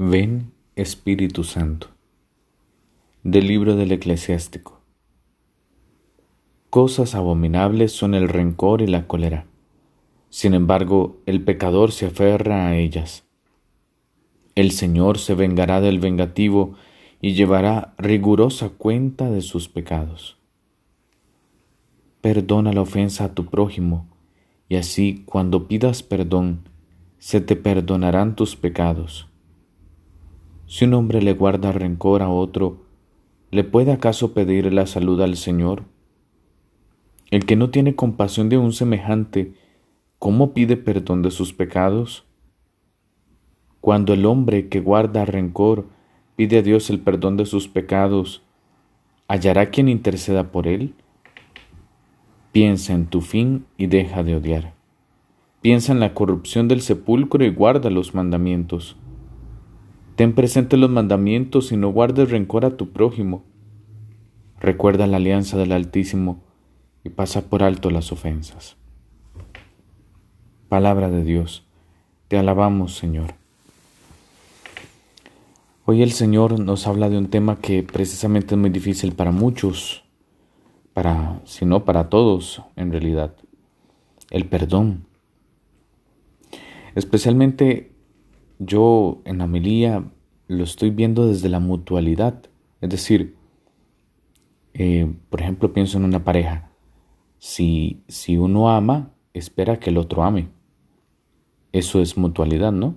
Ven Espíritu Santo. Del libro del eclesiástico. Cosas abominables son el rencor y la cólera. Sin embargo, el pecador se aferra a ellas. El Señor se vengará del vengativo y llevará rigurosa cuenta de sus pecados. Perdona la ofensa a tu prójimo, y así cuando pidas perdón, se te perdonarán tus pecados si un hombre le guarda rencor a otro, ¿le puede acaso pedir la salud al Señor? El que no tiene compasión de un semejante, ¿cómo pide perdón de sus pecados? Cuando el hombre que guarda rencor pide a Dios el perdón de sus pecados, ¿hallará quien interceda por él? Piensa en tu fin y deja de odiar. Piensa en la corrupción del sepulcro y guarda los mandamientos. Ten presente los mandamientos y no guardes rencor a tu prójimo. Recuerda la alianza del Altísimo y pasa por alto las ofensas. Palabra de Dios, te alabamos Señor. Hoy el Señor nos habla de un tema que precisamente es muy difícil para muchos, para, si no para todos en realidad, el perdón. Especialmente yo en Amelia lo estoy viendo desde la mutualidad. Es decir, eh, por ejemplo, pienso en una pareja. Si, si uno ama, espera que el otro ame. Eso es mutualidad, ¿no?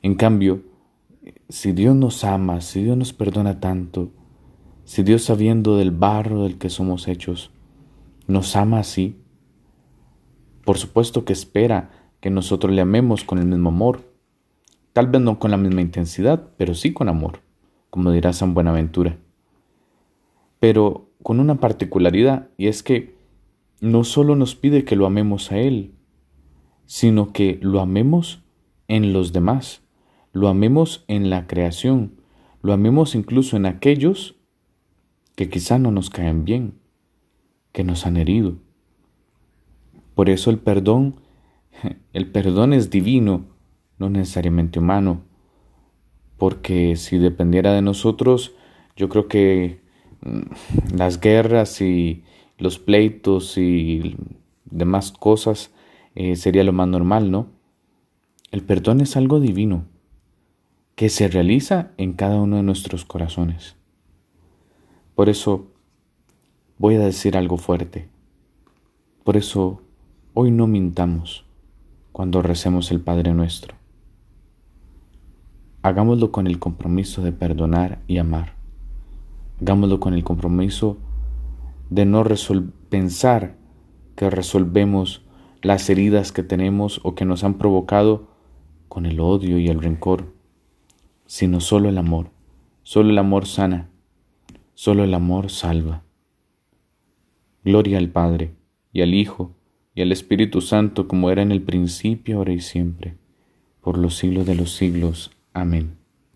En cambio, si Dios nos ama, si Dios nos perdona tanto, si Dios sabiendo del barro del que somos hechos, nos ama así, por supuesto que espera que nosotros le amemos con el mismo amor. Tal vez no con la misma intensidad, pero sí con amor, como dirá San Buenaventura. Pero con una particularidad, y es que no solo nos pide que lo amemos a Él, sino que lo amemos en los demás, lo amemos en la creación, lo amemos incluso en aquellos que quizá no nos caen bien, que nos han herido. Por eso el perdón, el perdón es divino, no necesariamente humano, porque si dependiera de nosotros, yo creo que mm, las guerras y los pleitos y demás cosas eh, sería lo más normal, ¿no? El perdón es algo divino que se realiza en cada uno de nuestros corazones. Por eso voy a decir algo fuerte. Por eso hoy no mintamos cuando recemos el Padre nuestro. Hagámoslo con el compromiso de perdonar y amar. Hagámoslo con el compromiso de no pensar que resolvemos las heridas que tenemos o que nos han provocado con el odio y el rencor, sino solo el amor. Solo el amor sana, solo el amor salva. Gloria al Padre, y al Hijo, y al Espíritu Santo, como era en el principio, ahora y siempre, por los siglos de los siglos. Amin.